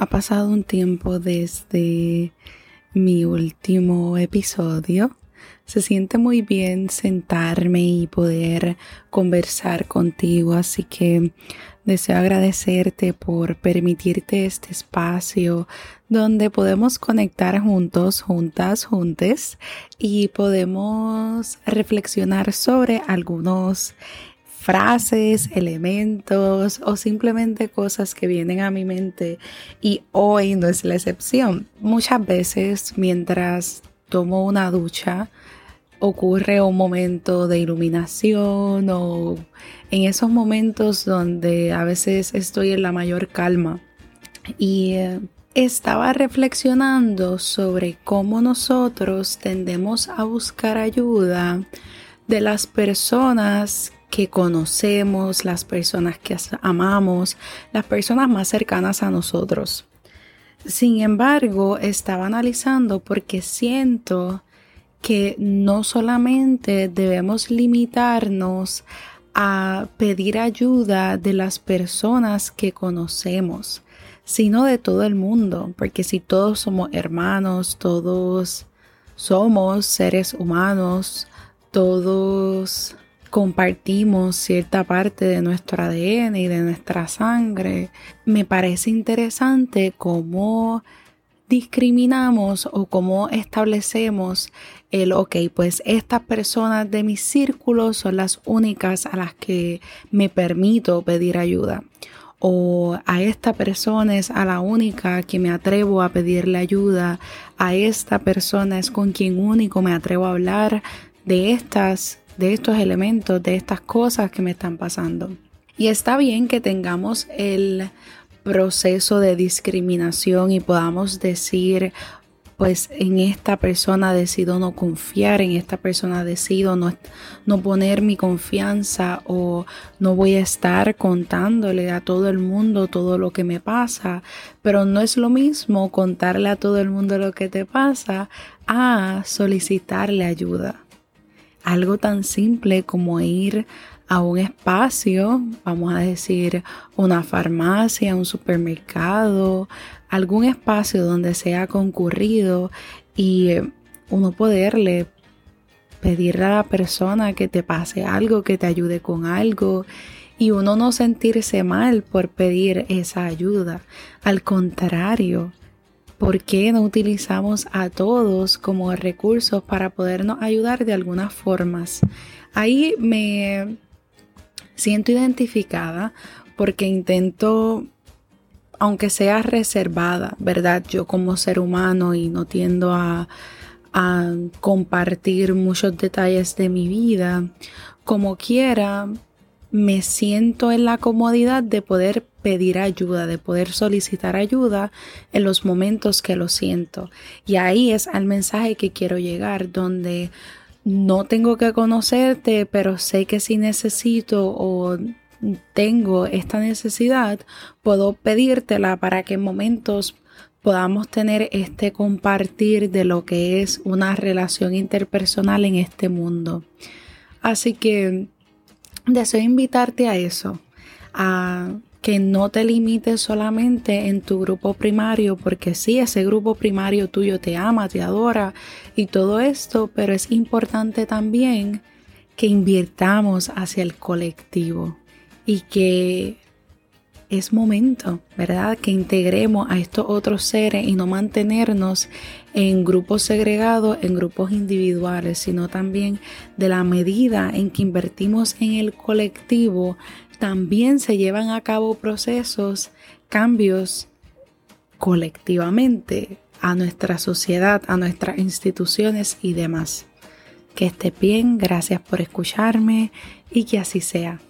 ha pasado un tiempo desde mi último episodio. Se siente muy bien sentarme y poder conversar contigo, así que deseo agradecerte por permitirte este espacio donde podemos conectar juntos, juntas, juntes y podemos reflexionar sobre algunos frases, elementos o simplemente cosas que vienen a mi mente y hoy no es la excepción. Muchas veces mientras tomo una ducha ocurre un momento de iluminación o en esos momentos donde a veces estoy en la mayor calma y eh, estaba reflexionando sobre cómo nosotros tendemos a buscar ayuda de las personas que conocemos, las personas que amamos, las personas más cercanas a nosotros. Sin embargo, estaba analizando porque siento que no solamente debemos limitarnos a pedir ayuda de las personas que conocemos, sino de todo el mundo, porque si todos somos hermanos, todos somos seres humanos, todos compartimos cierta parte de nuestro ADN y de nuestra sangre, me parece interesante cómo discriminamos o cómo establecemos el, ok, pues estas personas de mi círculo son las únicas a las que me permito pedir ayuda. O a esta persona es a la única que me atrevo a pedirle ayuda. A esta persona es con quien único me atrevo a hablar de estas de estos elementos, de estas cosas que me están pasando. Y está bien que tengamos el proceso de discriminación y podamos decir, pues en esta persona decido no confiar, en esta persona decido no, no poner mi confianza o no voy a estar contándole a todo el mundo todo lo que me pasa, pero no es lo mismo contarle a todo el mundo lo que te pasa a solicitarle ayuda algo tan simple como ir a un espacio, vamos a decir una farmacia, un supermercado, algún espacio donde sea concurrido y uno poderle pedirle a la persona que te pase algo, que te ayude con algo y uno no sentirse mal por pedir esa ayuda. Al contrario, ¿Por qué no utilizamos a todos como recursos para podernos ayudar de algunas formas? Ahí me siento identificada porque intento, aunque sea reservada, ¿verdad? Yo como ser humano y no tiendo a, a compartir muchos detalles de mi vida, como quiera, me siento en la comodidad de poder pedir ayuda, de poder solicitar ayuda en los momentos que lo siento. Y ahí es al mensaje que quiero llegar, donde no tengo que conocerte, pero sé que si necesito o tengo esta necesidad, puedo pedírtela para que en momentos podamos tener este compartir de lo que es una relación interpersonal en este mundo. Así que deseo invitarte a eso, a que no te limites solamente en tu grupo primario, porque sí, ese grupo primario tuyo te ama, te adora y todo esto, pero es importante también que invirtamos hacia el colectivo y que es momento, ¿verdad? Que integremos a estos otros seres y no mantenernos en grupos segregados, en grupos individuales, sino también de la medida en que invertimos en el colectivo, también se llevan a cabo procesos, cambios colectivamente a nuestra sociedad, a nuestras instituciones y demás. Que esté bien, gracias por escucharme y que así sea.